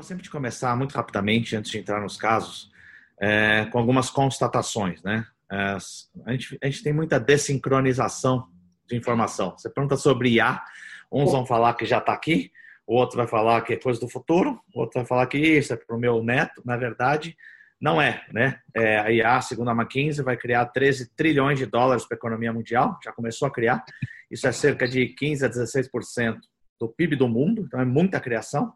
gosto sempre de começar muito rapidamente, antes de entrar nos casos, é, com algumas constatações. Né? É, a, gente, a gente tem muita desincronização de informação. Você pergunta sobre IA, uns vão falar que já está aqui, o outro vai falar que é coisa do futuro, o outro vai falar que isso é para o meu neto. Na verdade, não é. Né? É, a IA, segundo a McKinsey, vai criar 13 trilhões de dólares para a economia mundial, já começou a criar. Isso é cerca de 15 a 16% do PIB do mundo, então é muita criação.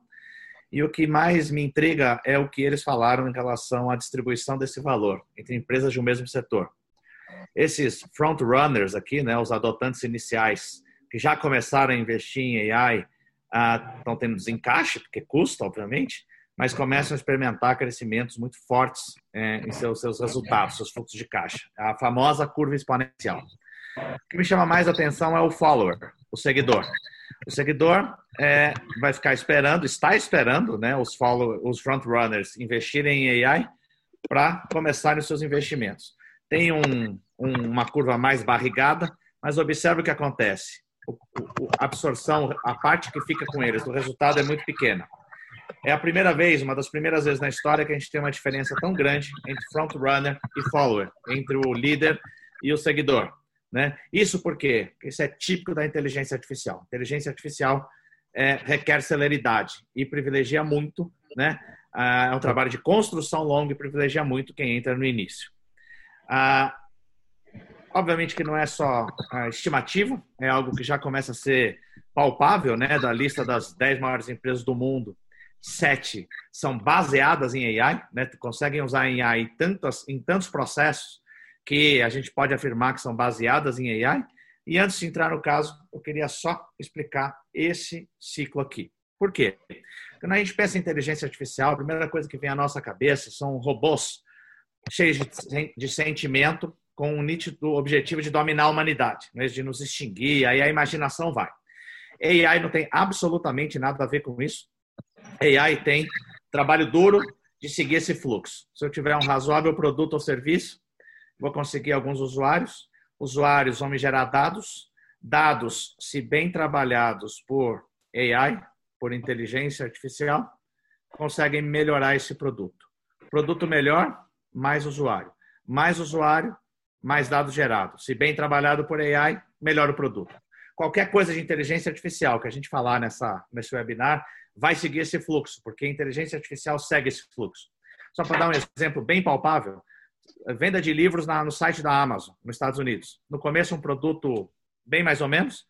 E o que mais me intriga é o que eles falaram em relação à distribuição desse valor entre empresas de um mesmo setor. Esses front runners aqui, né, os adotantes iniciais que já começaram a investir em AI, ah, estão tendo desencaixe, porque custa, obviamente, mas começam a experimentar crescimentos muito fortes é, em seus, seus resultados, seus fluxos de caixa. A famosa curva exponencial. O que me chama mais atenção é o follower, o seguidor. O seguidor é, vai ficar esperando, está esperando, né, os, follow, os front runners investirem em AI para começarem os seus investimentos. Tem um, um, uma curva mais barrigada, mas observe o que acontece. a absorção, a parte que fica com eles, o resultado é muito pequena. É a primeira vez, uma das primeiras vezes na história que a gente tem uma diferença tão grande entre front runner e follower, entre o líder e o seguidor. Né? Isso porque isso é típico da inteligência artificial. Inteligência artificial é, requer celeridade e privilegia muito, né? Ah, é um trabalho de construção longo e privilegia muito quem entra no início. Ah, obviamente que não é só ah, estimativo, é algo que já começa a ser palpável, né? Da lista das 10 maiores empresas do mundo, sete são baseadas em AI, né? Conseguem usar em AI em tantos processos que a gente pode afirmar que são baseadas em AI. E antes de entrar no caso, eu queria só explicar esse ciclo aqui. Por quê? Quando a gente pensa em inteligência artificial, a primeira coisa que vem à nossa cabeça são robôs cheios de, sentimento, com um nítido objetivo de dominar a humanidade, né? de nos extinguir, aí a imaginação vai. AI não tem absolutamente nada a ver com isso. AI tem trabalho duro de seguir esse fluxo. Se eu tiver um razoável produto ou serviço, vou conseguir alguns usuários, usuários vão me gerar dados, dados, se bem trabalhados por AI, por inteligência artificial, conseguem melhorar esse produto. Produto melhor, mais usuário. Mais usuário, mais dados gerados. Se bem trabalhado por AI, melhor o produto. Qualquer coisa de inteligência artificial que a gente falar nessa, nesse webinar vai seguir esse fluxo, porque a inteligência artificial segue esse fluxo. Só para dar um exemplo bem palpável, venda de livros na, no site da Amazon, nos Estados Unidos. No começo, um produto bem mais ou menos,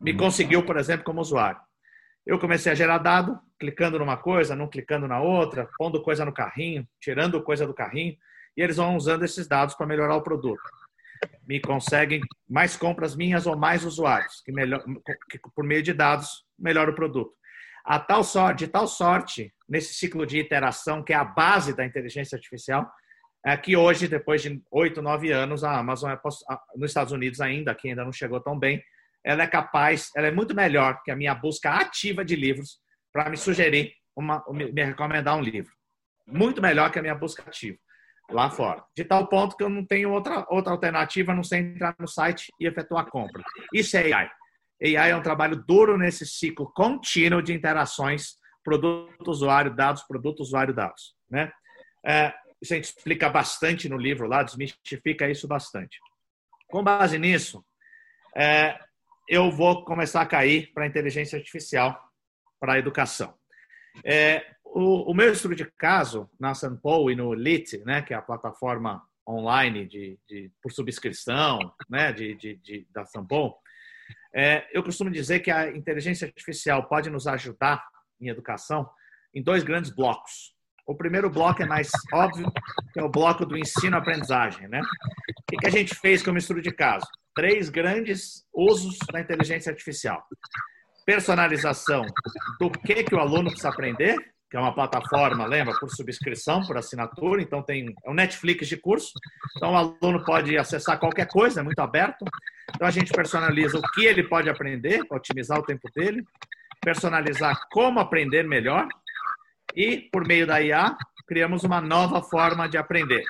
me uhum. conseguiu, por exemplo, como usuário. Eu comecei a gerar dado, clicando numa coisa, não clicando na outra, pondo coisa no carrinho, tirando coisa do carrinho, e eles vão usando esses dados para melhorar o produto. Me conseguem mais compras minhas ou mais usuários, que, melhor, que por meio de dados melhora o produto. A tal sorte, de tal sorte, nesse ciclo de iteração, que é a base da inteligência artificial, é que hoje, depois de oito, nove anos, a Amazon, é, nos Estados Unidos ainda, que ainda não chegou tão bem, ela é capaz, ela é muito melhor que a minha busca ativa de livros para me sugerir, uma, me recomendar um livro. Muito melhor que a minha busca ativa lá fora. De tal ponto que eu não tenho outra, outra alternativa a não ser entrar no site e efetuar a compra. Isso é AI. AI é um trabalho duro nesse ciclo contínuo de interações produto-usuário, dados, produto-usuário, dados. Né? É, isso a gente explica bastante no livro lá, desmistifica isso bastante. Com base nisso, é, eu vou começar a cair para a inteligência artificial, para a educação. É, o, o, meu estudo de caso na Sanpou e no LIT, né, que é a plataforma online de, de por subscrição né, de, de, de da Sanpou, é, eu costumo dizer que a inteligência artificial pode nos ajudar em educação em dois grandes blocos. O primeiro bloco é mais óbvio, que é o bloco do ensino-aprendizagem. Né? O que a gente fez como estudo de caso? Três grandes usos da inteligência artificial. Personalização do que, que o aluno precisa aprender, que é uma plataforma, lembra, por subscrição, por assinatura, então tem é um Netflix de curso. Então o aluno pode acessar qualquer coisa, é muito aberto. Então a gente personaliza o que ele pode aprender, otimizar o tempo dele, personalizar como aprender melhor, e, por meio da IA, criamos uma nova forma de aprender.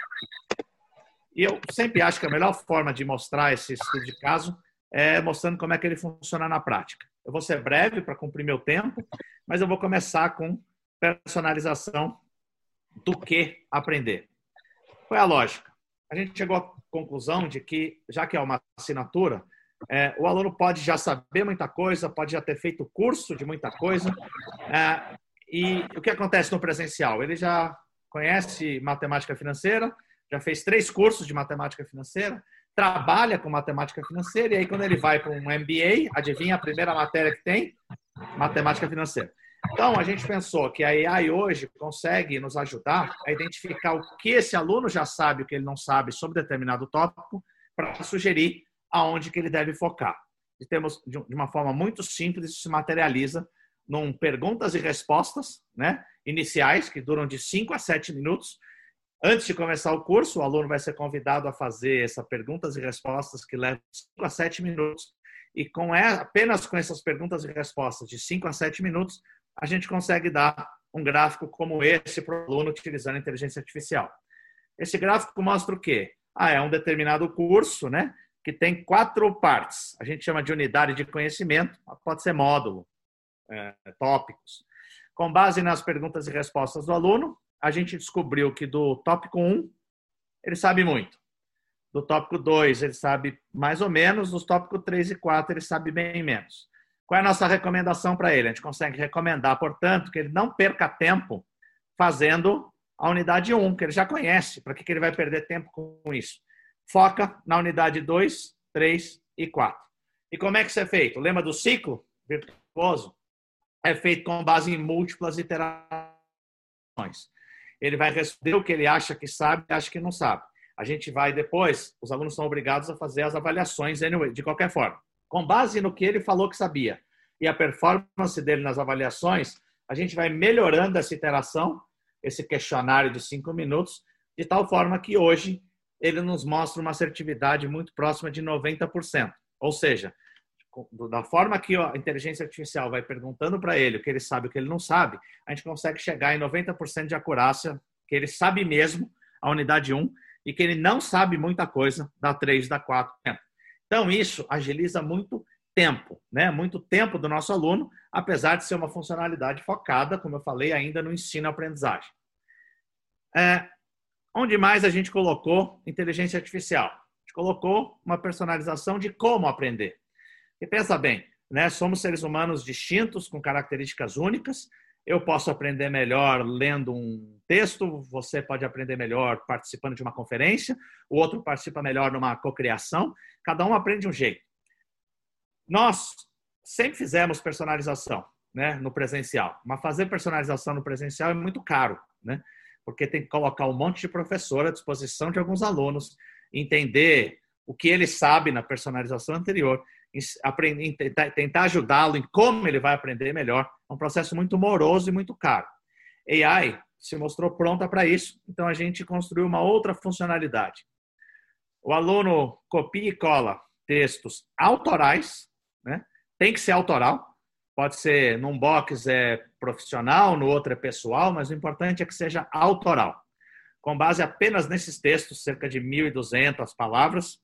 E eu sempre acho que a melhor forma de mostrar esse estudo de caso é, mostrando como é que ele funciona na prática. Eu vou ser breve para cumprir meu tempo, mas eu vou começar com personalização do que aprender. Qual é a lógica? A gente chegou à conclusão de que, já que é uma assinatura, é, o aluno pode já saber muita coisa, pode já ter feito curso de muita coisa. É, e o que acontece no presencial? Ele já conhece matemática financeira, já fez três cursos de matemática financeira, trabalha com matemática financeira, e aí quando ele vai para um MBA, adivinha a primeira matéria que tem? Matemática financeira. Então, a gente pensou que a AI hoje consegue nos ajudar a identificar o que esse aluno já sabe, o que ele não sabe sobre determinado tópico, para sugerir aonde que ele deve focar. E temos, de uma forma muito simples, isso se materializa num perguntas e respostas né, iniciais, que duram de 5 a 7 minutos. Antes de começar o curso, o aluno vai ser convidado a fazer essas perguntas e respostas que levam 5 a 7 minutos. E com apenas com essas perguntas e respostas de 5 a 7 minutos, a gente consegue dar um gráfico como esse para o aluno utilizando inteligência artificial. Esse gráfico mostra o quê? Ah, é um determinado curso, né? Que tem quatro partes. A gente chama de unidade de conhecimento, pode ser módulo, é, tópicos. Com base nas perguntas e respostas do aluno, a gente descobriu que do tópico 1, ele sabe muito. Do tópico 2, ele sabe mais ou menos. Dos tópicos 3 e 4, ele sabe bem menos. Qual é a nossa recomendação para ele? A gente consegue recomendar, portanto, que ele não perca tempo fazendo a unidade 1, que ele já conhece. Para que, ele vai perder tempo com isso? Foca na unidade 2, 3 e 4. E como é que isso é feito? Lembra do ciclo virtuoso? É feito com base em múltiplas iterações. Ele vai responder o que ele acha que sabe e acha que não sabe. A gente vai depois, os alunos são obrigados a fazer as avaliações de qualquer forma com base no que ele falou que sabia e a performance dele nas avaliações, a gente vai melhorando essa interação, esse questionário de cinco minutos, de tal forma que hoje ele nos mostra uma assertividade muito próxima de 90%. Ou seja, da forma que a inteligência artificial vai perguntando para ele o que ele sabe e o que ele não sabe, a gente consegue chegar em 90% de acurácia, que ele sabe mesmo a unidade 1 e que ele não sabe muita coisa da 3, da 4. Então, isso agiliza muito tempo, né? Muito tempo do nosso aluno, apesar de ser uma funcionalidade focada, como eu falei, ainda no ensino-aprendizagem. É, onde mais a gente colocou inteligência artificial? A gente colocou uma personalização de como aprender. E pensa bem, né? Somos seres humanos distintos, com características únicas. Eu posso aprender melhor lendo um texto, você pode aprender melhor participando de uma conferência, o outro participa melhor numa cocriação. Cada um aprende de um jeito. Nós sempre fizemos personalização né, no presencial, mas fazer personalização no presencial é muito caro, né? porque tem que colocar um monte de professor à disposição de alguns alunos, entender o que ele sabe na personalização anterior, tentar ajudá-lo em como ele vai aprender melhor. É um processo muito moroso e muito caro. AI se mostrou pronta para isso, então a gente construiu uma outra funcionalidade. O aluno copia e cola textos autorais, né? tem que ser autoral, pode ser num box é profissional, no outro é pessoal, mas o importante é que seja autoral. Com base apenas nesses textos, cerca de 1.200 palavras,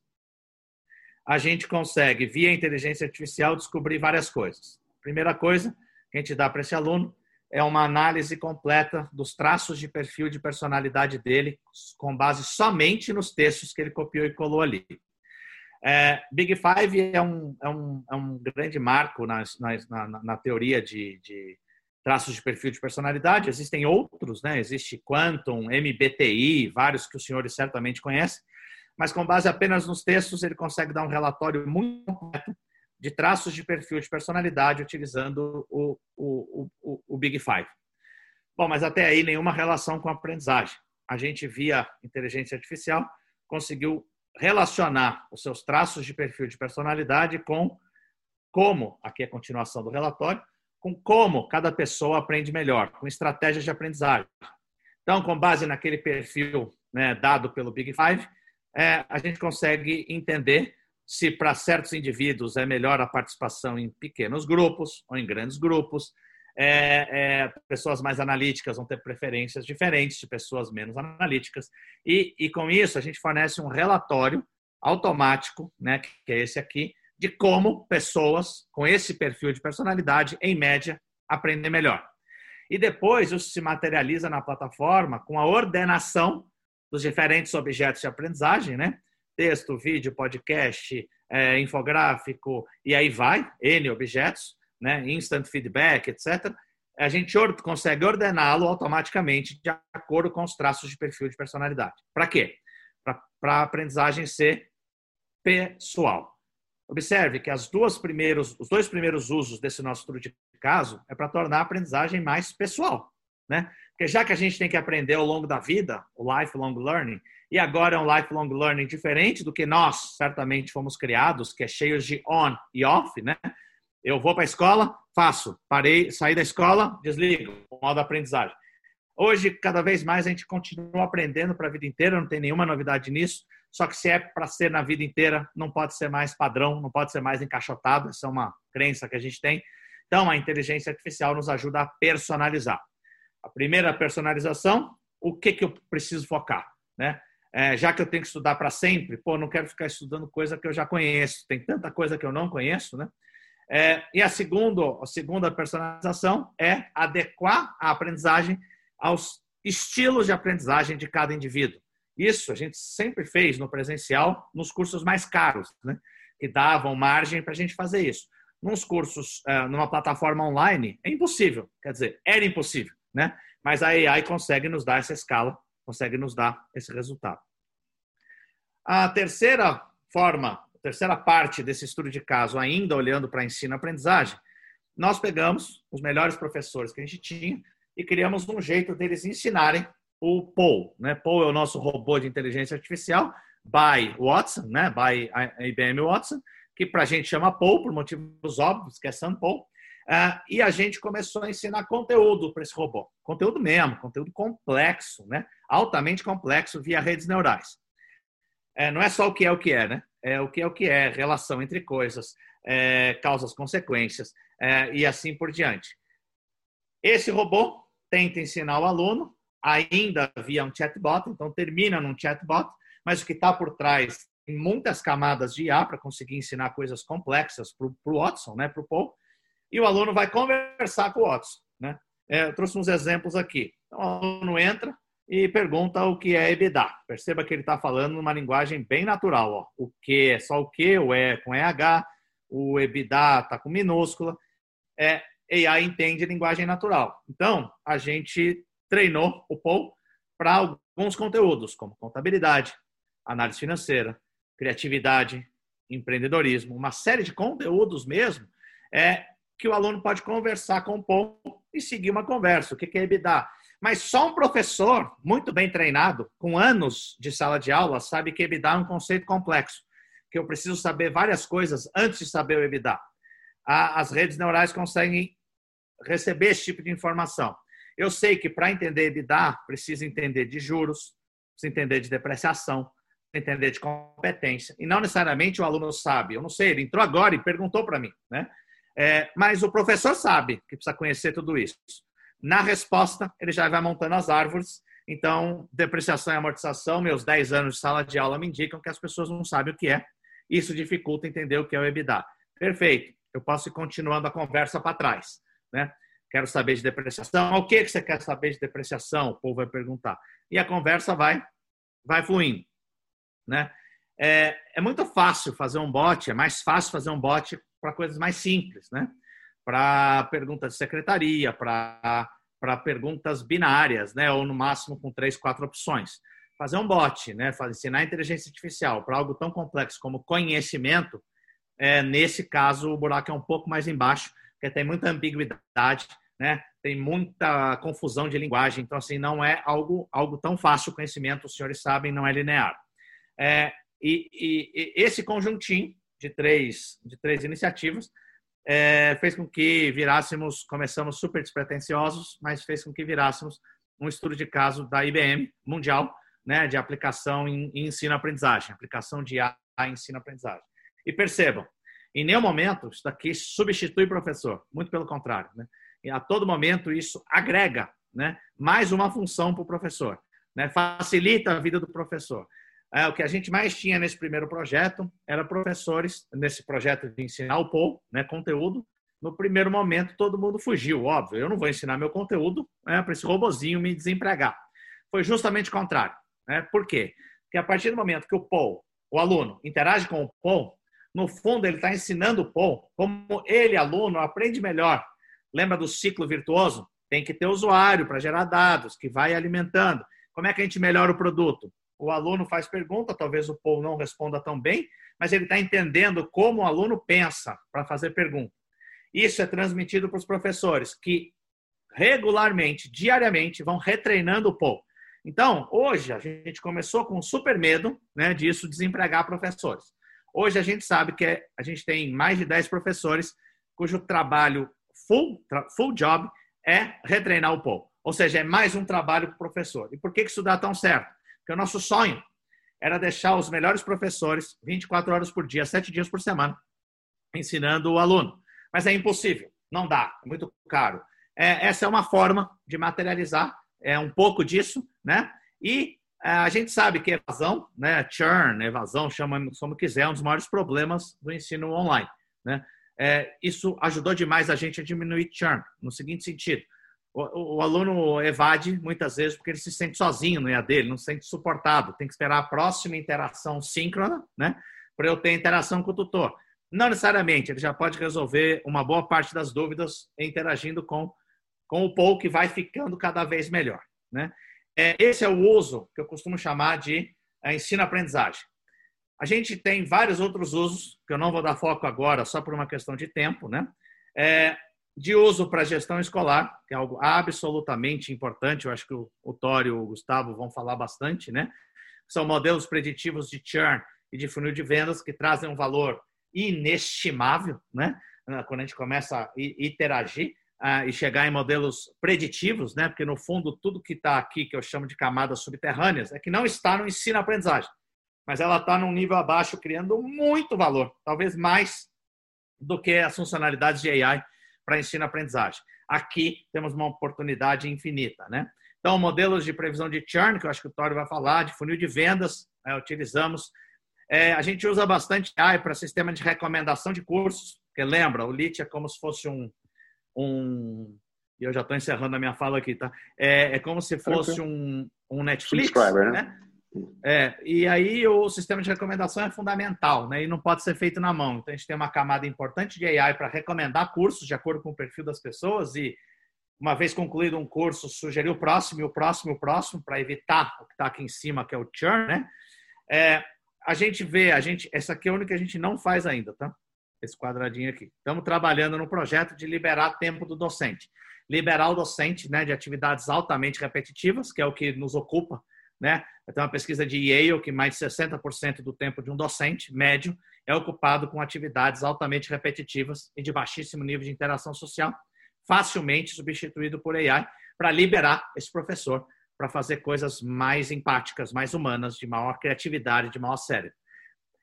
a gente consegue, via inteligência artificial, descobrir várias coisas. Primeira coisa que a gente dá para esse aluno é uma análise completa dos traços de perfil de personalidade dele, com base somente nos textos que ele copiou e colou ali. É, Big Five é um, é um, é um grande marco na, na, na teoria de, de, traços de perfil de personalidade. Existem outros, né? Existe Quantum, MBTI, vários que os senhores certamente conhecem, mas com base apenas nos textos, ele consegue dar um relatório muito completo de traços de perfil de personalidade utilizando o, o, o, o Big Five. Bom, mas até aí nenhuma relação com a aprendizagem. A gente, via inteligência artificial, conseguiu relacionar os seus traços de perfil de personalidade com como, aqui é a continuação do relatório, com como cada pessoa aprende melhor, com estratégias de aprendizagem. Então, com base naquele perfil né, dado pelo Big Five, é, a gente consegue entender se para certos indivíduos é melhor a participação em pequenos grupos ou em grandes grupos. É, é, pessoas mais analíticas vão ter preferências diferentes de pessoas menos analíticas. E, e com isso, a gente fornece um relatório automático, né, que é esse aqui, de como pessoas com esse perfil de personalidade, em média, aprendem melhor. E depois isso se materializa na plataforma com a ordenação dos diferentes objetos de aprendizagem, né? Texto, vídeo, podcast, é, infográfico, e aí vai, N objetos, né? instant feedback, etc. A gente consegue ordená-lo automaticamente de acordo com os traços de perfil de personalidade. Para quê? Para a aprendizagem ser pessoal. Observe que as duas primeiros, os dois primeiros usos desse nosso estudo de caso é para tornar a aprendizagem mais pessoal, né? Porque já que a gente tem que aprender ao longo da vida, o lifelong learning, e agora é um lifelong learning diferente do que nós certamente fomos criados, que é cheio de on e off, né? Eu vou para a escola, faço, parei, saí da escola, desligo, modo aprendizagem. Hoje, cada vez mais, a gente continua aprendendo para a vida inteira, não tem nenhuma novidade nisso. Só que se é para ser na vida inteira, não pode ser mais padrão, não pode ser mais encaixotado. Essa é uma crença que a gente tem. Então, a inteligência artificial nos ajuda a personalizar. A primeira personalização, o que, que eu preciso focar? Né? É, já que eu tenho que estudar para sempre, pô, não quero ficar estudando coisa que eu já conheço. Tem tanta coisa que eu não conheço, né? É, e a segunda, a segunda personalização é adequar a aprendizagem aos estilos de aprendizagem de cada indivíduo. Isso a gente sempre fez no presencial, nos cursos mais caros, né? que davam margem para a gente fazer isso. Nos cursos, é, numa plataforma online, é impossível. Quer dizer, era impossível, né? Mas a AI consegue nos dar essa escala, consegue nos dar esse resultado. A terceira forma, a terceira parte desse estudo de caso, ainda olhando para ensino-aprendizagem, nós pegamos os melhores professores que a gente tinha e criamos um jeito deles ensinarem o Paul. Né? Paul é o nosso robô de inteligência artificial, by Watson, né? by IBM Watson, que para a gente chama Paul, por motivos óbvios, que é Sam Paul. Uh, e a gente começou a ensinar conteúdo para esse robô. Conteúdo mesmo, conteúdo complexo, né? altamente complexo, via redes neurais. É, não é só o que é o que é, né? É o que é o que é, relação entre coisas, é, causas, consequências é, e assim por diante. Esse robô tenta ensinar o aluno, ainda via um chatbot, então termina num chatbot, mas o que está por trás tem muitas camadas de IA para conseguir ensinar coisas complexas para o Watson, né, para o Paul, e o aluno vai conversar com o Watson. Né? É, eu trouxe uns exemplos aqui. Então, o aluno entra e pergunta o que é EBITDA. Perceba que ele está falando numa linguagem bem natural. Ó. O que é só o que, o E com EH, o EBITDA está com minúscula. É, AI entende linguagem natural. Então, a gente treinou o Paul para alguns conteúdos, como contabilidade, análise financeira, criatividade, empreendedorismo, uma série de conteúdos mesmo, é que o aluno pode conversar com o Paul e seguir uma conversa. O que é EBITDA? Mas só um professor muito bem treinado, com anos de sala de aula, sabe que EBITDA é um conceito complexo, que eu preciso saber várias coisas antes de saber o EBITDA. As redes neurais conseguem receber esse tipo de informação. Eu sei que para entender EBITDA, precisa entender de juros, precisa entender de depreciação, entender de competência. E não necessariamente o aluno sabe. Eu não sei, ele entrou agora e perguntou para mim, né? É, mas o professor sabe que precisa conhecer tudo isso. Na resposta, ele já vai montando as árvores. Então, depreciação e amortização, meus 10 anos de sala de aula me indicam que as pessoas não sabem o que é. Isso dificulta entender o que é o EBITDA. Perfeito. Eu posso ir continuando a conversa para trás. Né? Quero saber de depreciação. O que você quer saber de depreciação? O povo vai perguntar. E a conversa vai, vai fluindo. Né? É, é muito fácil fazer um bot, é mais fácil fazer um bot para coisas mais simples, né? Para perguntas de secretaria, para perguntas binárias, né? Ou no máximo com três, quatro opções. Fazer um bot, né? Ensinar inteligência artificial para algo tão complexo como conhecimento, é, nesse caso o buraco é um pouco mais embaixo porque tem muita ambiguidade, né? Tem muita confusão de linguagem, então assim não é algo algo tão fácil. O conhecimento, os senhores sabem, não é linear. É, e, e, esse conjuntinho de três de três iniciativas é, fez com que virássemos, começamos super despretensiosos, mas fez com que virássemos um estudo de caso da IBM mundial, né, de aplicação em, em ensino-aprendizagem, aplicação de IA em ensino-aprendizagem. E percebam, em nenhum momento isso daqui substitui professor, muito pelo contrário. Né? E a todo momento isso agrega né, mais uma função para o professor, né? facilita a vida do professor. É, o que a gente mais tinha nesse primeiro projeto era professores, nesse projeto de ensinar o povo, né, conteúdo. No primeiro momento, todo mundo fugiu, óbvio. Eu não vou ensinar meu conteúdo né, para esse robozinho me desempregar. Foi justamente o contrário. Né? Por quê? Porque a partir do momento que o Paul, o aluno, interage com o Paul, no fundo ele está ensinando o Paul como ele, aluno, aprende melhor. Lembra do ciclo virtuoso? Tem que ter usuário para gerar dados, que vai alimentando. Como é que a gente melhora o produto? O aluno faz pergunta, talvez o Paul não responda tão bem, mas ele está entendendo como o aluno pensa para fazer pergunta. Isso é transmitido para os professores, que regularmente, diariamente, vão retreinando o Paul. Então, hoje, a gente começou com super medo né, disso desempregar professores. Hoje, a gente sabe que a gente tem mais de 10 professores cujo trabalho full, full job é retreinar o Paul. Ou seja, é mais um trabalho para o professor. E por que isso dá tão certo? Porque o nosso sonho era deixar os melhores professores 24 horas por dia, 7 dias por semana, ensinando o aluno. Mas é impossível, não dá, é muito caro. É, essa é uma forma de materializar é um pouco disso, né? E é, a gente sabe que evasão, né, churn, evasão, chama como quiser, é um dos maiores problemas do ensino online, né? É, isso ajudou demais a gente a diminuir churn, no seguinte sentido o, o, aluno evade muitas vezes porque ele se sente sozinho no EAD, ele não se sente suportado. Tem que esperar a próxima interação síncrona, né? Para eu ter interação com o tutor. Não necessariamente, ele já pode resolver uma boa parte das dúvidas interagindo com, com o Paul, que vai ficando cada vez melhor. Né? É, esse é o uso que eu costumo chamar de é, ensino-aprendizagem. A gente tem vários outros usos, que eu não vou dar foco agora, só por uma questão de tempo, né? É, de uso para gestão escolar, que é algo absolutamente importante, eu acho que o, o Tório e o Gustavo vão falar bastante, né? São modelos preditivos de churn e de funil de vendas que trazem um valor inestimável, né? Ah, quando a gente começa a interagir uh, e chegar em modelos preditivos, né? Porque no fundo tudo que está aqui, que eu chamo de camadas subterrâneas, é que não está no ensino-aprendizagem, mas ela está num nível abaixo, criando muito valor, talvez mais do que as funcionalidades de AI para ensino-aprendizagem. Aqui temos uma oportunidade infinita, né? Então, modelos de previsão de churn, que eu acho que o Tório vai falar, de funil de vendas, né, utilizamos. É, a gente usa bastante AI para sistema de recomendação de cursos, porque lembra, o LIT é como se fosse um. um e eu já estou encerrando a minha fala aqui, tá? É, é como se fosse um, um Netflix, né? É, e aí o sistema de recomendação é fundamental, né? E não pode ser feito na mão. Então a gente tem uma camada importante de AI para recomendar cursos de acordo com o perfil das pessoas e uma vez concluído um curso, sugerir o próximo e o próximo e o próximo para evitar o que está aqui em cima, que é o churn, né? É, a gente vê, a gente, essa aqui é a única que a gente não faz ainda, tá? Esse quadradinho aqui. Estamos trabalhando no projeto de liberar tempo do docente. Liberar o docente né, de atividades altamente repetitivas, que é o que nos ocupa né? Tem uma pesquisa de Yale que mais de 60% do tempo de um docente médio é ocupado com atividades altamente repetitivas e de baixíssimo nível de interação social, facilmente substituído por AI, para liberar esse professor para fazer coisas mais empáticas, mais humanas, de maior criatividade, de maior cérebro.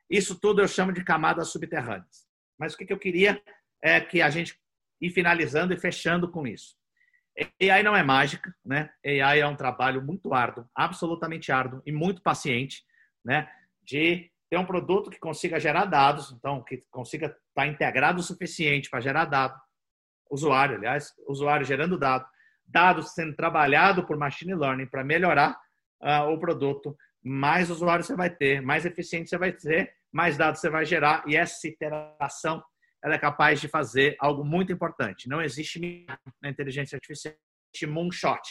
Isso tudo eu chamo de camadas subterrâneas. Mas o que eu queria é que a gente ir finalizando e fechando com isso. AI não é mágica, né? AI é um trabalho muito árduo, absolutamente árduo e muito paciente, né? De ter um produto que consiga gerar dados, então que consiga estar tá integrado o suficiente para gerar dado, usuário, aliás, usuário gerando dado, dados sendo trabalhado por machine learning para melhorar uh, o produto, mais usuário você vai ter, mais eficiente você vai ter, mais dados você vai gerar e essa interação ela é capaz de fazer algo muito importante. Não existe na inteligência artificial moonshot,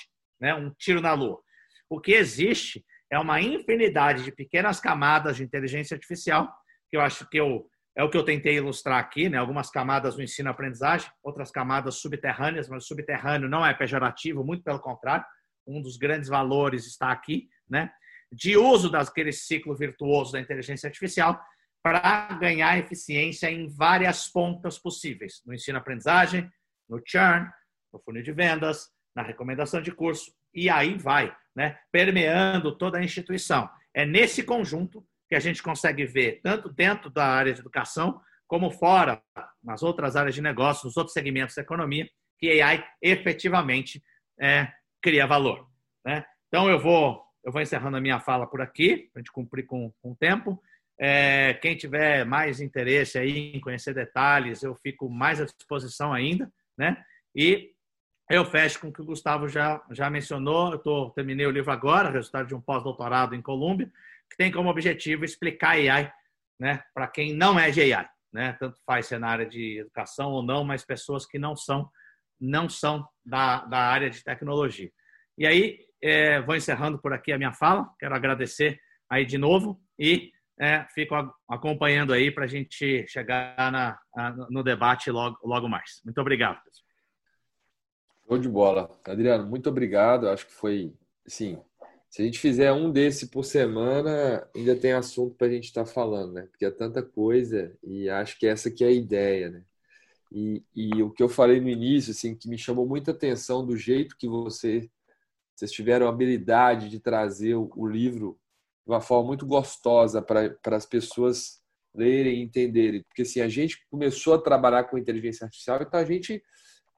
né? um tiro na lua. O que existe é uma infinidade de pequenas camadas de inteligência artificial, que eu acho que eu, é o que eu tentei ilustrar aqui, né? algumas camadas do ensino-aprendizagem, outras camadas subterrâneas, mas subterrâneo não é pejorativo, muito pelo contrário, um dos grandes valores está aqui, né? de uso daquele ciclo virtuoso da inteligência artificial, para ganhar eficiência em várias pontas possíveis, no ensino-aprendizagem, no churn, no funil de vendas, na recomendação de curso, e aí vai, né, permeando toda a instituição. É nesse conjunto que a gente consegue ver, tanto dentro da área de educação, como fora, nas outras áreas de negócio, nos outros segmentos da economia, que AI efetivamente é, cria valor. Né? Então, eu vou eu vou encerrando a minha fala por aqui, para a gente cumprir com, com o tempo. É, quem tiver mais interesse aí em conhecer detalhes, eu fico mais à disposição ainda, né? E eu fecho com o que o Gustavo já, já mencionou. Eu tô, terminei o livro agora, resultado de um pós-doutorado em Colômbia, que tem como objetivo explicar AI, né? Para quem não é de AI, né? Tanto faz ser na área de educação ou não, mas pessoas que não são não são da, da área de tecnologia. E aí, é, vou encerrando por aqui a minha fala. Quero agradecer aí de novo e é, fico acompanhando aí para a gente chegar na, no debate logo, logo mais. Muito obrigado. Show de bola. Adriano, muito obrigado. Acho que foi, sim. Se a gente fizer um desse por semana, ainda tem assunto para a gente estar tá falando, né? Porque é tanta coisa e acho que essa que é a ideia, né? E, e o que eu falei no início, assim, que me chamou muita atenção do jeito que você, vocês tiveram a habilidade de trazer o, o livro de uma forma muito gostosa para as pessoas lerem e entenderem. Porque assim, a gente começou a trabalhar com inteligência artificial, então a gente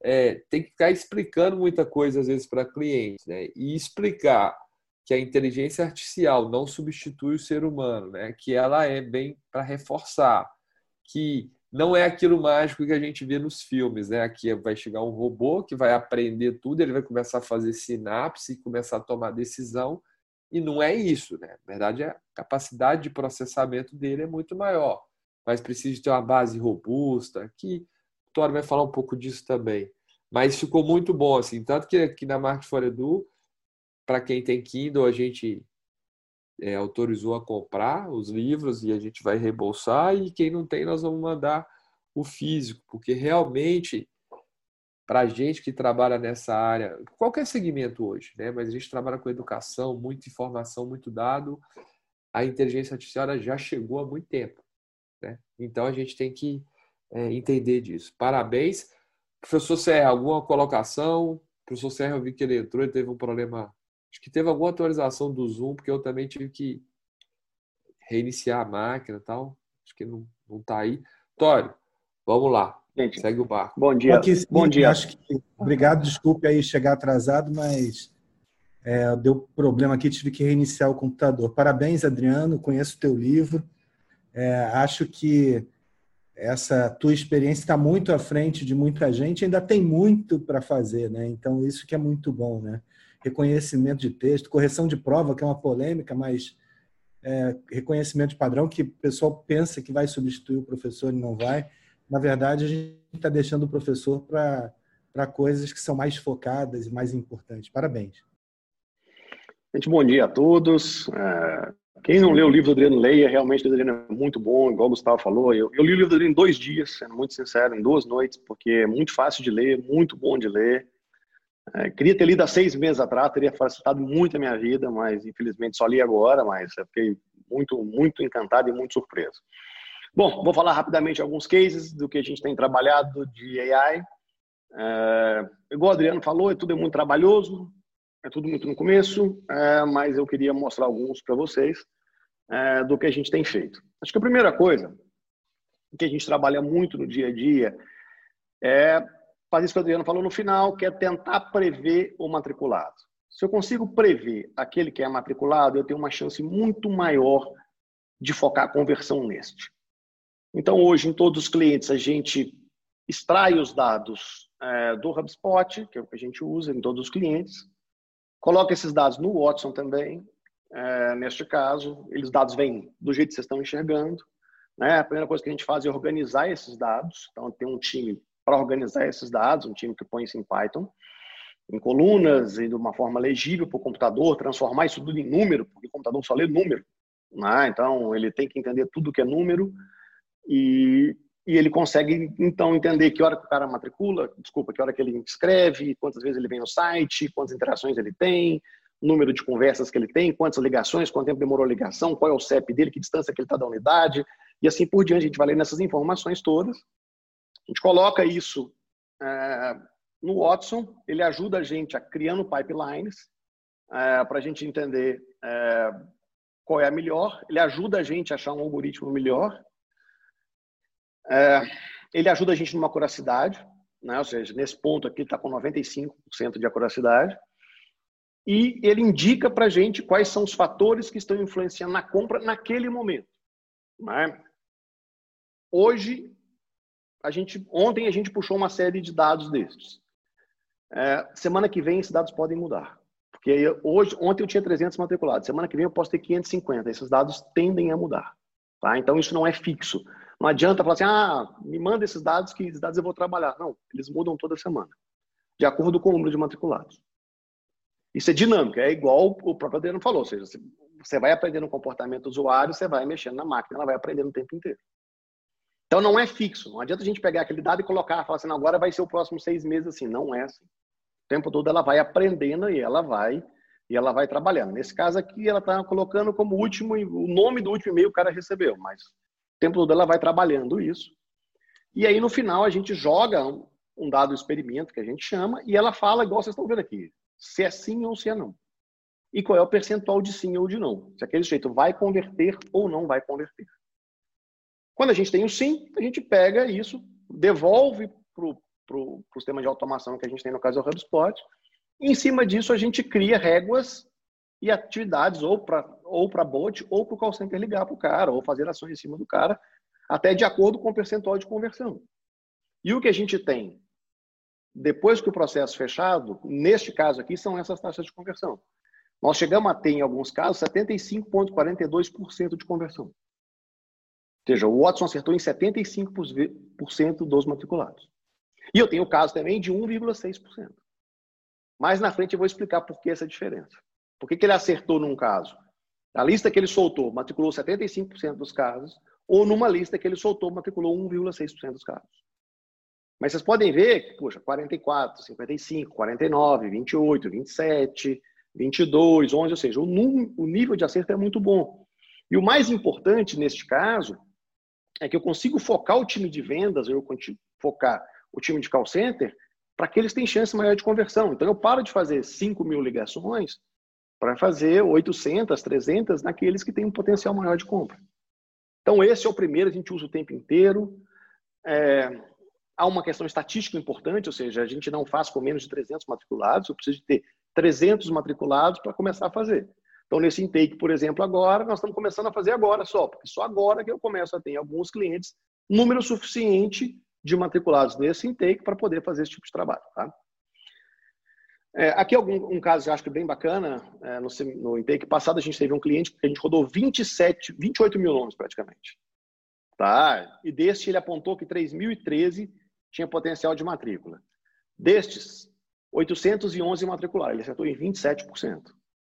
é, tem que ficar explicando muita coisa às vezes para clientes, né? E explicar que a inteligência artificial não substitui o ser humano, né? Que ela é bem para reforçar que não é aquilo mágico que a gente vê nos filmes, né? Aqui vai chegar um robô que vai aprender tudo, ele vai começar a fazer sinapse, começar a tomar decisão, e não é isso, né? Na verdade, a capacidade de processamento dele é muito maior, mas precisa ter uma base robusta, que o Tório vai falar um pouco disso também. Mas ficou muito bom, assim, tanto que aqui na Market for Edu, para quem tem Kindle, a gente é, autorizou a comprar os livros e a gente vai reembolsar, e quem não tem, nós vamos mandar o físico, porque realmente, para a gente que trabalha nessa área, qualquer segmento hoje, né? mas a gente trabalha com educação, muita informação, muito dado, a inteligência artificial já chegou há muito tempo. Né? Então a gente tem que é, entender disso. Parabéns. Professor Serra, alguma colocação? Professor Serra, eu vi que ele entrou, ele teve um problema Acho que teve alguma atualização do Zoom, porque eu também tive que reiniciar a máquina e tal. Acho que não, não tá aí. Tório, vamos lá. Gente, Segue o barco. Bom dia. Aqui, bom dia. Acho que, obrigado, desculpe aí chegar atrasado, mas é, deu problema aqui, tive que reiniciar o computador. Parabéns, Adriano, conheço o teu livro. É, acho que essa tua experiência está muito à frente de muita gente, ainda tem muito para fazer, né? Então, isso que é muito bom, né? reconhecimento de texto, correção de prova, que é uma polêmica, mas é, reconhecimento de padrão, que o pessoal pensa que vai substituir o professor e não vai. Na verdade, a gente está deixando o professor para coisas que são mais focadas e mais importantes. Parabéns. Gente, bom dia a todos. É, quem não leu o livro do Adriano, leia. Realmente, o Adriano é muito bom, igual o Gustavo falou. Eu, eu li o livro do Adriano em dois dias, sendo muito sincero, em duas noites, porque é muito fácil de ler, muito bom de ler. É, queria ter lido há seis meses atrás, teria facilitado muito a minha vida, mas infelizmente só li agora, mas fiquei muito, muito encantado e muito surpreso. Bom, vou falar rapidamente alguns cases do que a gente tem trabalhado de AI. É, igual o Adriano falou, é tudo é muito trabalhoso, é tudo muito no começo, é, mas eu queria mostrar alguns para vocês é, do que a gente tem feito. Acho que a primeira coisa que a gente trabalha muito no dia a dia é faz isso que o Adriano falou no final, que é tentar prever o matriculado. Se eu consigo prever aquele que é matriculado, eu tenho uma chance muito maior de focar a conversão neste. Então, hoje, em todos os clientes, a gente extrai os dados é, do HubSpot, que é o que a gente usa em todos os clientes, coloca esses dados no Watson também, é, neste caso, eles dados vêm do jeito que vocês estão enxergando. Né? A primeira coisa que a gente faz é organizar esses dados. Então, tem um time para organizar esses dados, um time que põe isso em Python, em colunas e de uma forma legível para o computador, transformar isso tudo em número, porque o computador só lê número. Né? Então, ele tem que entender tudo que é número e, e ele consegue, então, entender que hora que o cara matricula, desculpa, que hora que ele escreve, quantas vezes ele vem no site, quantas interações ele tem, número de conversas que ele tem, quantas ligações, quanto tempo demorou a ligação, qual é o CEP dele, que distância que ele está da unidade, e assim por diante. A gente vai ler nessas informações todas. A gente coloca isso é, no Watson, ele ajuda a gente a criando pipelines é, para a gente entender é, qual é a melhor, ele ajuda a gente a achar um algoritmo melhor, é, ele ajuda a gente numa acuracidade, né? ou seja, nesse ponto aqui está com 95% de acuracidade, e ele indica para a gente quais são os fatores que estão influenciando na compra naquele momento. Né? Hoje, a gente, ontem a gente puxou uma série de dados destes. É, semana que vem esses dados podem mudar. Porque hoje, ontem eu tinha 300 matriculados, semana que vem eu posso ter 550. Esses dados tendem a mudar. Tá? Então isso não é fixo. Não adianta falar assim, ah, me manda esses dados que esses dados eu vou trabalhar. Não, eles mudam toda semana, de acordo com o número de matriculados. Isso é dinâmico, é igual o próprio Adriano falou, ou seja, você vai aprendendo o comportamento do usuário, você vai mexendo na máquina, ela vai aprendendo o tempo inteiro. Então não é fixo, não adianta a gente pegar aquele dado e colocar, falar assim, agora vai ser o próximo seis meses assim, não é assim. O tempo todo ela vai aprendendo e ela vai e ela vai trabalhando. Nesse caso aqui, ela está colocando como último, o nome do último e-mail o cara recebeu, mas tempo todo ela vai trabalhando isso. E aí no final a gente joga um dado experimento que a gente chama e ela fala igual vocês estão vendo aqui se é sim ou se é não. E qual é o percentual de sim ou de não. Se aquele sujeito vai converter ou não vai converter. Quando a gente tem o sim, a gente pega isso, devolve para o sistema de automação que a gente tem no caso do HubSpot. E em cima disso, a gente cria réguas e atividades ou para ou para bot ou para o call center ligar para o cara ou fazer ações em cima do cara, até de acordo com o percentual de conversão. E o que a gente tem depois que o processo fechado, neste caso aqui, são essas taxas de conversão. Nós chegamos a ter, em alguns casos, 75,42% de conversão. Ou seja, o Watson acertou em 75% dos matriculados. E eu tenho o caso também de 1,6%. Mais na frente eu vou explicar por que essa diferença. Por que, que ele acertou num caso? A lista que ele soltou matriculou 75% dos casos, ou numa lista que ele soltou matriculou 1,6% dos casos. Mas vocês podem ver que, puxa, 44, 55, 49, 28, 27, 22, 11, ou seja, o, o nível de acerto é muito bom. E o mais importante neste caso é que eu consigo focar o time de vendas, eu consigo focar o time de call center para que eles tenham chance maior de conversão. Então eu paro de fazer 5 mil ligações para fazer 800, 300 naqueles que têm um potencial maior de compra. Então esse é o primeiro, a gente usa o tempo inteiro. É, há uma questão estatística importante, ou seja, a gente não faz com menos de 300 matriculados, eu preciso de ter 300 matriculados para começar a fazer. Então, nesse intake, por exemplo, agora, nós estamos começando a fazer agora só, porque só agora que eu começo a ter alguns clientes número suficiente de matriculados nesse intake para poder fazer esse tipo de trabalho. Tá? É, aqui algum um caso que eu acho que bem bacana, é, no, no intake passado a gente teve um cliente que a gente rodou 27, 28 mil nomes praticamente. Tá? E deste ele apontou que 3.013 tinha potencial de matrícula. Destes, 811 matricularam, ele acertou em 27%.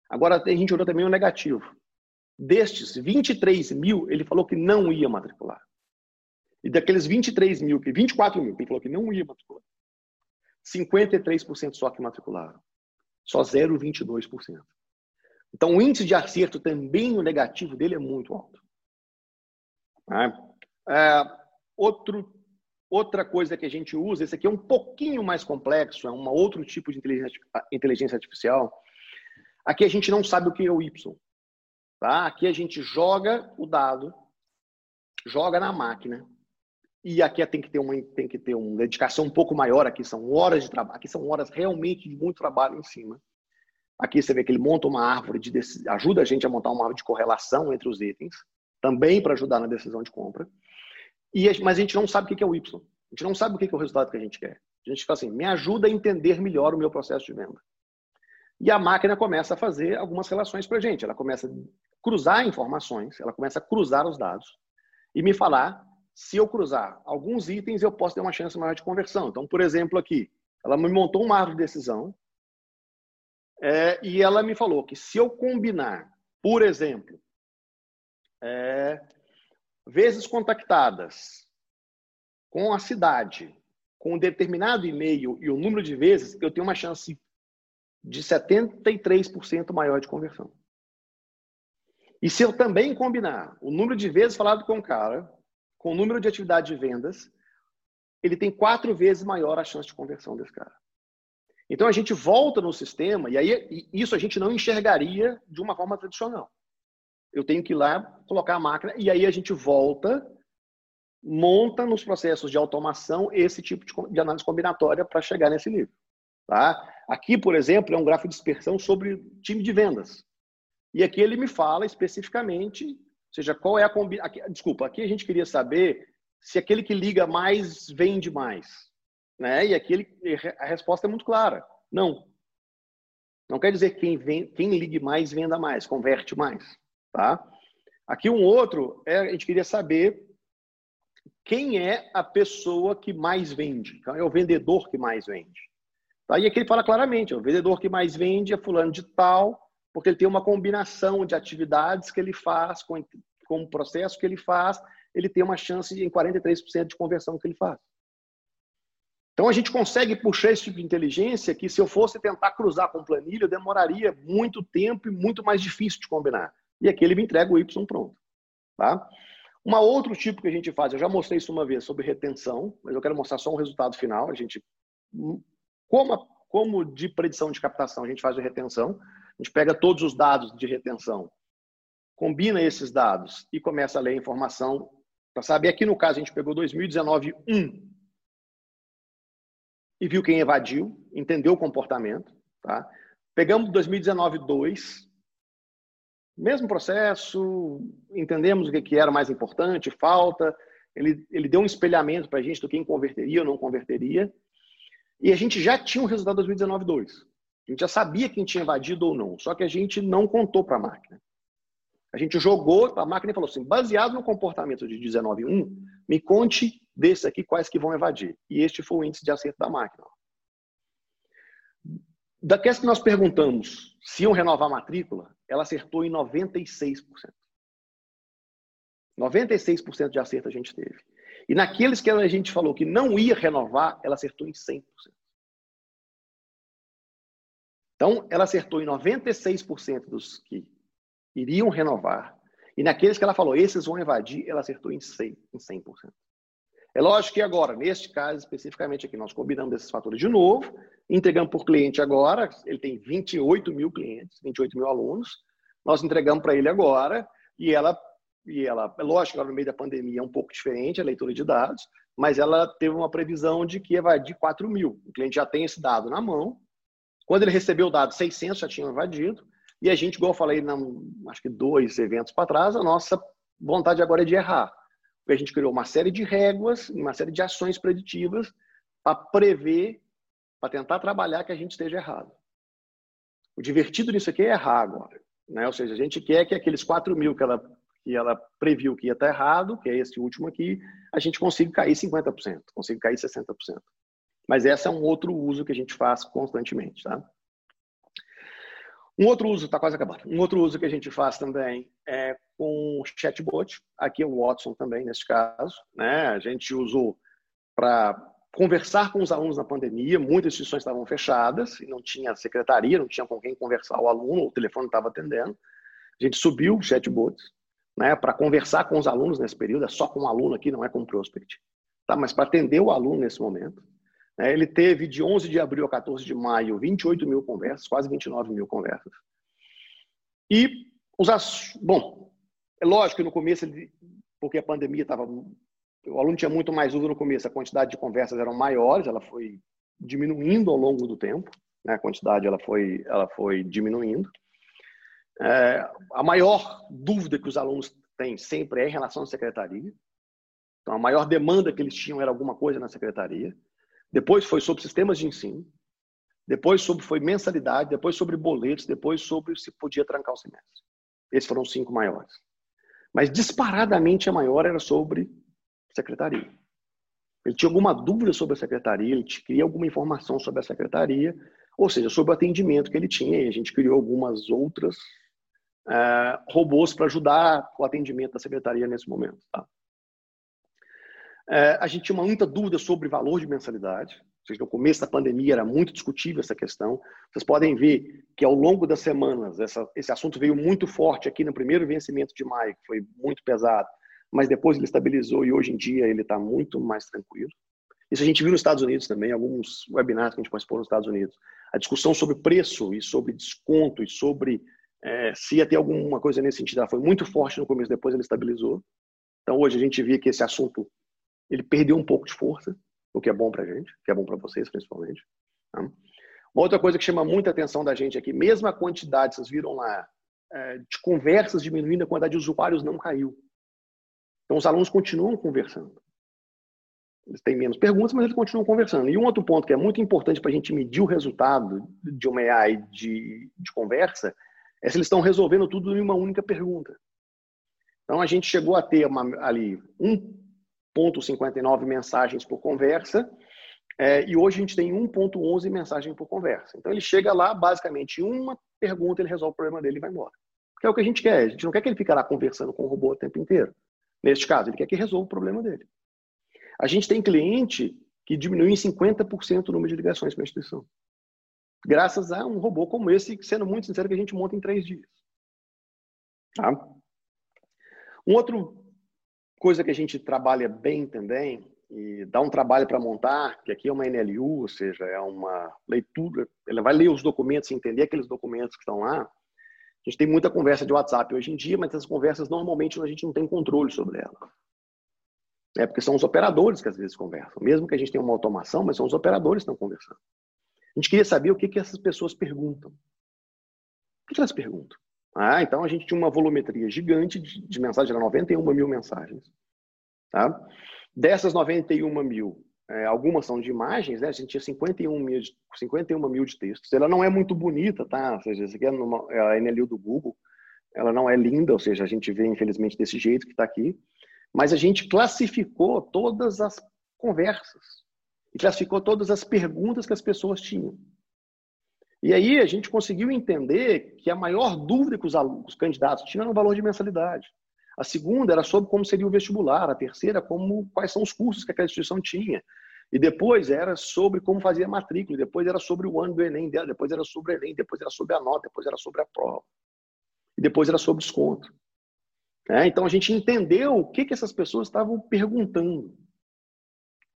Agora, a gente olhou também o negativo. Destes 23 mil, ele falou que não ia matricular. E daqueles 23 mil, 24 mil, que ele falou que não ia matricular, 53% só que matricularam. Só 0,22%. Então, o índice de acerto também, o negativo dele é muito alto. É, é outro Outra coisa que a gente usa, esse aqui é um pouquinho mais complexo, é um outro tipo de inteligência artificial. Aqui a gente não sabe o que é o Y. Tá? Aqui a gente joga o dado, joga na máquina, e aqui tem que ter uma, tem que ter uma dedicação um pouco maior. Aqui são horas de trabalho, aqui são horas realmente de muito trabalho em cima. Aqui você vê que ele monta uma árvore de ajuda a gente a montar uma árvore de correlação entre os itens, também para ajudar na decisão de compra. E, mas a gente não sabe o que é o Y. A gente não sabe o que é o resultado que a gente quer. A gente fala assim, me ajuda a entender melhor o meu processo de venda. E a máquina começa a fazer algumas relações para a gente. Ela começa a cruzar informações, ela começa a cruzar os dados e me falar se eu cruzar alguns itens, eu posso ter uma chance maior de conversão. Então, por exemplo, aqui, ela me montou uma árvore de decisão é, e ela me falou que se eu combinar, por exemplo, é, vezes contactadas com a cidade, com um determinado e-mail e o número de vezes, eu tenho uma chance de 73% maior de conversão. E se eu também combinar o número de vezes falado com o cara, com o número de atividade de vendas, ele tem quatro vezes maior a chance de conversão desse cara. Então a gente volta no sistema, e aí isso a gente não enxergaria de uma forma tradicional. Eu tenho que ir lá, colocar a máquina, e aí a gente volta, monta nos processos de automação esse tipo de, de análise combinatória para chegar nesse nível. Tá? Aqui, por exemplo, é um gráfico de dispersão sobre time de vendas. E aqui ele me fala especificamente, ou seja, qual é a combinação. Desculpa, aqui a gente queria saber se aquele que liga mais vende mais. Né? E aqui ele, a resposta é muito clara: não. Não quer dizer que quem, vem, quem ligue mais venda mais, converte mais. Tá? Aqui um outro, é, a gente queria saber quem é a pessoa que mais vende. Então, é o vendedor que mais vende. Tá? E aqui ele fala claramente: o vendedor que mais vende é fulano de tal, porque ele tem uma combinação de atividades que ele faz com, com o processo que ele faz, ele tem uma chance em 43% de conversão que ele faz. Então a gente consegue puxar esse tipo de inteligência que se eu fosse tentar cruzar com planilha, demoraria muito tempo e muito mais difícil de combinar. E aqui ele me entrega o Y pronto. Tá? Um outro tipo que a gente faz, eu já mostrei isso uma vez sobre retenção, mas eu quero mostrar só um resultado final. A gente, como, como de predição de captação, a gente faz a retenção. A gente pega todos os dados de retenção, combina esses dados e começa a ler a informação para saber. Aqui no caso, a gente pegou 2019 1 e viu quem evadiu, entendeu o comportamento. Tá? Pegamos 2019 2, mesmo processo, entendemos o que era mais importante, falta. Ele, ele deu um espelhamento para a gente do quem converteria ou não converteria. E a gente já tinha o um resultado 2019 2. A gente já sabia quem tinha evadido ou não, só que a gente não contou para a máquina. A gente jogou para a máquina e falou assim: baseado no comportamento de 19.1, me conte desses aqui quais que vão evadir. E este foi o índice de acerto da máquina. Daqueles que nós perguntamos se iam renovar a matrícula, ela acertou em 96%. 96% de acerto a gente teve. E naqueles que a gente falou que não ia renovar, ela acertou em 100%. Então, ela acertou em 96% dos que iriam renovar. E naqueles que ela falou, esses vão evadir, ela acertou em 100%. Em 100%. É lógico que agora, neste caso especificamente aqui, nós combinamos esses fatores de novo, entregamos por cliente agora, ele tem 28 mil clientes, 28 mil alunos, nós entregamos para ele agora, e ela, e ela, é lógico que agora no meio da pandemia é um pouco diferente a leitura de dados, mas ela teve uma previsão de que evadir 4 mil. O cliente já tem esse dado na mão. Quando ele recebeu o dado, 600 já tinham evadido, e a gente, igual eu falei, na, acho que dois eventos para trás, a nossa vontade agora é de errar. Porque a gente criou uma série de réguas, uma série de ações preditivas para prever, para tentar trabalhar que a gente esteja errado. O divertido nisso aqui é errar agora. Né? Ou seja, a gente quer que aqueles 4 mil que ela, que ela previu que ia estar errado, que é esse último aqui, a gente consiga cair 50%, consiga cair 60%. Mas esse é um outro uso que a gente faz constantemente. Tá? Um outro uso, está quase acabando, um outro uso que a gente faz também é com chatbot, aqui é o Watson também, nesse caso. Né? A gente usou para conversar com os alunos na pandemia, muitas instituições estavam fechadas, e não tinha secretaria, não tinha com quem conversar o aluno, o telefone estava atendendo. A gente subiu o chatbot né, para conversar com os alunos nesse período, é só com o aluno aqui, não é com o prospect, tá? mas para atender o aluno nesse momento. Né? Ele teve de 11 de abril a 14 de maio 28 mil conversas, quase 29 mil conversas. E os bom, é lógico que no começo, porque a pandemia estava. O aluno tinha muito mais dúvida no começo, a quantidade de conversas eram maiores, ela foi diminuindo ao longo do tempo, né? a quantidade ela foi, ela foi diminuindo. É, a maior dúvida que os alunos têm sempre é em relação à secretaria. Então, a maior demanda que eles tinham era alguma coisa na secretaria. Depois foi sobre sistemas de ensino. Depois sobre foi mensalidade. Depois sobre boletos. Depois sobre se podia trancar o semestre. Esses foram os cinco maiores. Mas disparadamente a maior era sobre secretaria. Ele tinha alguma dúvida sobre a secretaria, ele queria alguma informação sobre a secretaria, ou seja, sobre o atendimento que ele tinha. E a gente criou algumas outras uh, robôs para ajudar o atendimento da secretaria nesse momento. Tá? É, a gente tinha muita dúvida sobre valor de mensalidade. No começo da pandemia era muito discutível essa questão. Vocês podem ver que ao longo das semanas essa, esse assunto veio muito forte aqui no primeiro vencimento de maio, que foi muito pesado, mas depois ele estabilizou e hoje em dia ele está muito mais tranquilo. Isso a gente viu nos Estados Unidos também, alguns webinars que a gente participou nos Estados Unidos. A discussão sobre preço e sobre desconto e sobre é, se ia ter alguma coisa nesse sentido, ela foi muito forte no começo, depois ele estabilizou. Então hoje a gente vê que esse assunto ele perdeu um pouco de força, o que é bom para a gente, que é bom para vocês principalmente. Tá? Uma outra coisa que chama muita atenção da gente aqui, mesmo a quantidade, vocês viram lá, é, de conversas diminuindo, a quantidade de usuários não caiu. Então, os alunos continuam conversando. Eles têm menos perguntas, mas eles continuam conversando. E um outro ponto que é muito importante para a gente medir o resultado de uma AI de, de conversa é se eles estão resolvendo tudo em uma única pergunta. Então, a gente chegou a ter uma, ali 1,59 mensagens por conversa, é, e hoje a gente tem 1,11 mensagens por conversa. Então, ele chega lá, basicamente, uma pergunta, ele resolve o problema dele e vai embora. Que é o que a gente quer. A gente não quer que ele fique lá conversando com o robô o tempo inteiro. Neste caso, ele quer que resolva o problema dele. A gente tem cliente que diminui em 50% o número de ligações para a instituição. Graças a um robô como esse, sendo muito sincero, que a gente monta em três dias. Tá? Um outro coisa que a gente trabalha bem também e dá um trabalho para montar, que aqui é uma NLU, ou seja, é uma leitura, ela vai ler os documentos, entender aqueles documentos que estão lá. A gente tem muita conversa de WhatsApp hoje em dia, mas essas conversas normalmente a gente não tem controle sobre elas. É porque são os operadores que às vezes conversam. Mesmo que a gente tenha uma automação, mas são os operadores que estão conversando. A gente queria saber o que, que essas pessoas perguntam. O que elas perguntam? Ah, então a gente tinha uma volumetria gigante de, de mensagens, era 91 mil mensagens. Tá? Dessas 91 mil, é, algumas são de imagens, né? A gente tinha 51 mil, 51 mil de textos. Ela não é muito bonita, tá? Ou seja, essa aqui é, numa, é a NLU do Google. Ela não é linda, ou seja, a gente vê, infelizmente, desse jeito que está aqui. Mas a gente classificou todas as conversas e classificou todas as perguntas que as pessoas tinham. E aí a gente conseguiu entender que a maior dúvida que os, alunos, os candidatos tinham era o valor de mensalidade. A segunda era sobre como seria o vestibular, a terceira como quais são os cursos que aquela instituição tinha. E depois era sobre como fazia a matrícula, depois era sobre o ano do Enem dela, depois era sobre o Enem, depois era sobre a nota, depois era sobre a prova. E depois era sobre desconto. É, então a gente entendeu o que, que essas pessoas estavam perguntando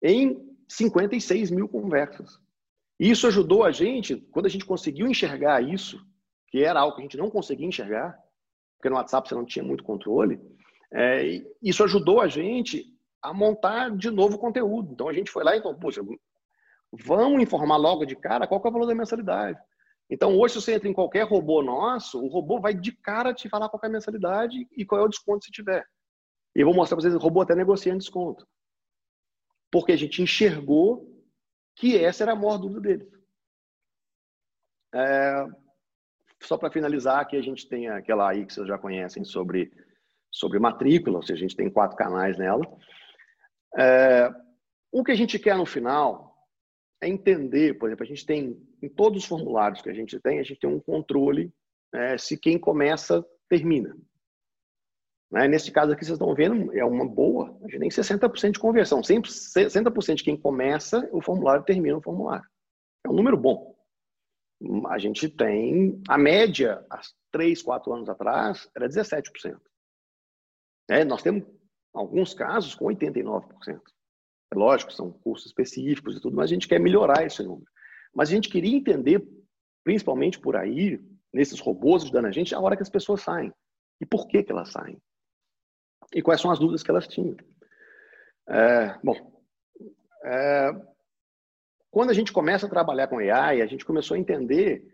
em 56 mil conversas. E isso ajudou a gente, quando a gente conseguiu enxergar isso, que era algo que a gente não conseguia enxergar, porque no WhatsApp você não tinha muito controle, é, isso ajudou a gente a montar de novo conteúdo. Então a gente foi lá e falou, poxa, vamos informar logo de cara qual é o valor da mensalidade. Então, hoje, se você entra em qualquer robô nosso, o robô vai de cara te falar qual é a mensalidade e qual é o desconto se tiver. E eu vou mostrar para vocês, o robô até negociando desconto. Porque a gente enxergou que essa era a maior dúvida dele. É, só para finalizar, aqui a gente tem aquela aí que vocês já conhecem sobre, sobre matrícula, ou seja, a gente tem quatro canais nela. É, o que a gente quer no final é entender, por exemplo, a gente tem, em todos os formulários que a gente tem, a gente tem um controle é, se quem começa, termina. Né? Nesse caso aqui, vocês estão vendo, é uma boa, a gente tem 60% de conversão. 60% de quem começa, o formulário termina o formulário. É um número bom. A gente tem, a média, há 3, 4 anos atrás, era 17%. É, nós temos alguns casos com 89%. É lógico, são cursos específicos e tudo, mas a gente quer melhorar esse número. Mas a gente queria entender, principalmente por aí, nesses robôs ajudando a gente, a hora que as pessoas saem. E por que, que elas saem. E quais são as dúvidas que elas tinham. É, bom, é, quando a gente começa a trabalhar com AI, a gente começou a entender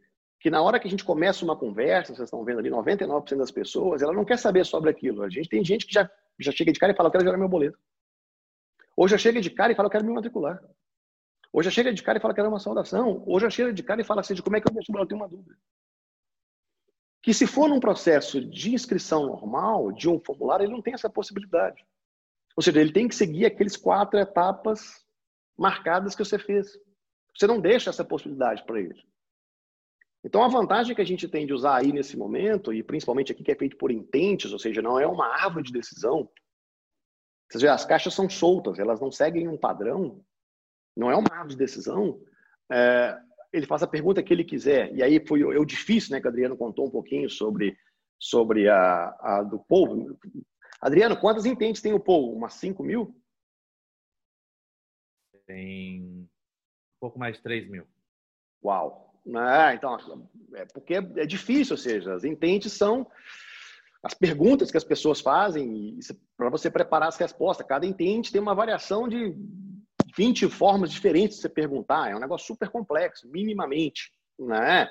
que na hora que a gente começa uma conversa, vocês estão vendo ali, 99% das pessoas, ela não quer saber sobre aquilo. A gente tem gente que já, já chega de cara e fala, eu quero gerar meu boleto. Hoje já chega de cara e fala, eu quero me matricular. Hoje já chega de cara e fala, quero uma saudação. Hoje já chega de cara e fala assim, como é que eu vestibular? Eu tenho uma dúvida. Que se for num processo de inscrição normal, de um formulário, ele não tem essa possibilidade. Ou seja, ele tem que seguir aqueles quatro etapas marcadas que você fez. Você não deixa essa possibilidade para ele. Então, a vantagem que a gente tem de usar aí nesse momento, e principalmente aqui que é feito por intentes, ou seja, não é uma árvore de decisão, você vê, as caixas são soltas, elas não seguem um padrão, não é uma árvore de decisão. É, ele faz a pergunta que ele quiser. E aí foi o difícil, né, que o Adriano contou um pouquinho sobre, sobre a, a do povo. Adriano, quantas intentes tem o povo? Umas 5 mil? Tem um pouco mais de 3 mil. Uau! Ah, então, é porque é difícil, ou seja, as intentes são as perguntas que as pessoas fazem para você preparar as respostas. Cada intente tem uma variação de, 20 formas diferentes de você perguntar. É um negócio super complexo, minimamente. Né?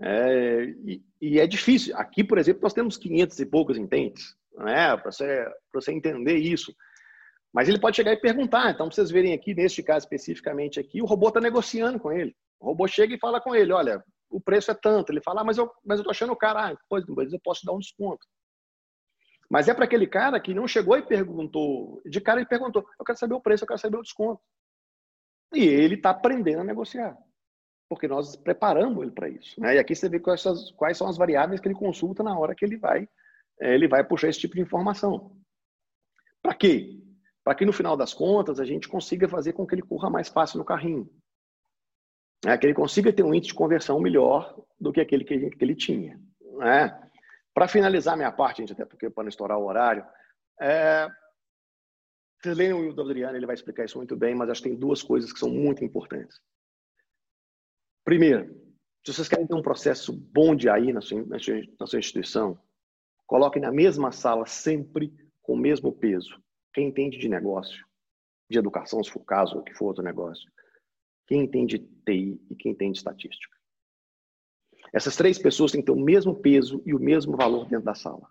É, e, e, é difícil. Aqui, por exemplo, nós temos 500 e poucos intentes né? para você, você entender isso. Mas ele pode chegar e perguntar. Então, vocês verem aqui, neste caso especificamente aqui, o robô está negociando com ele. O robô chega e fala com ele, olha, o preço é tanto. Ele fala, ah, mas eu mas eu tô achando caro. Ah, pois, eu posso dar um desconto. Mas é para aquele cara que não chegou e perguntou. De cara ele perguntou, eu quero saber o preço, eu quero saber o desconto. E ele está aprendendo a negociar. Porque nós preparamos ele para isso. Né? E aqui você vê quais, quais são as variáveis que ele consulta na hora que ele vai, eh, ele vai puxar esse tipo de informação. Para quê? Para que no final das contas a gente consiga fazer com que ele corra mais fácil no carrinho né, que ele consiga ter um índice de conversão melhor do que aquele que, que ele tinha. Né? Para finalizar minha parte, gente, até porque para não estourar o horário, é... vocês leem o Adriano, ele vai explicar isso muito bem, mas acho que tem duas coisas que são muito importantes. Primeiro, se vocês querem ter um processo bom de AI na sua, na sua, na sua instituição, coloque na mesma sala sempre com o mesmo peso. Quem entende de negócio, de educação, se for o caso, ou que for outro negócio, quem entende TI e quem entende estatística. Essas três pessoas têm que ter o mesmo peso e o mesmo valor dentro da sala.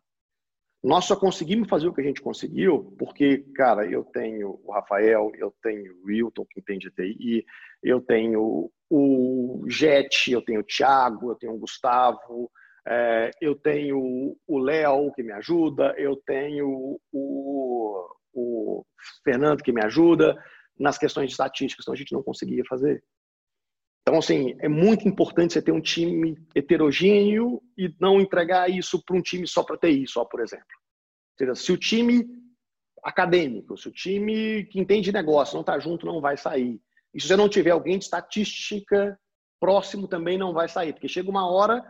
Nós só conseguimos fazer o que a gente conseguiu porque, cara, eu tenho o Rafael, eu tenho o Wilton, que entende TI, eu tenho o Jet, eu tenho o Thiago, eu tenho o Gustavo, é, eu tenho o Léo, que me ajuda, eu tenho o, o Fernando, que me ajuda, nas questões de estatísticas, então a gente não conseguia fazer. Então, assim, é muito importante você ter um time heterogêneo e não entregar isso para um time só para TI, só, por exemplo. Seja, se o time acadêmico, se o time que entende negócio não está junto, não vai sair. E se você não tiver alguém de estatística próximo, também não vai sair. Porque chega uma hora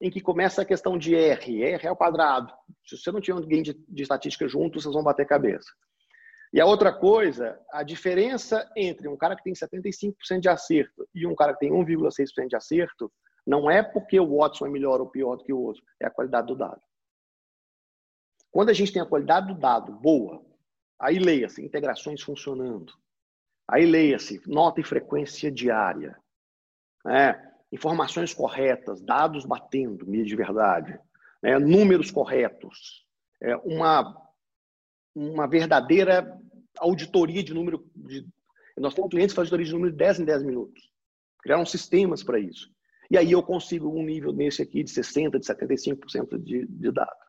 em que começa a questão de R, R ao quadrado. Se você não tiver alguém de, de estatística junto, vocês vão bater cabeça. E a outra coisa, a diferença entre um cara que tem 75% de acerto e um cara que tem 1,6% de acerto não é porque o Watson é melhor ou pior do que o outro, é a qualidade do dado. Quando a gente tem a qualidade do dado boa, aí leia-se integrações funcionando, aí leia-se nota e frequência diária, né? informações corretas, dados batendo, de verdade, né? números corretos, é uma uma verdadeira auditoria de número. De... Nós temos clientes que fazem auditoria de número de 10 em 10 minutos. Criaram sistemas para isso. E aí eu consigo um nível nesse aqui de 60%, de 75% de, de dado.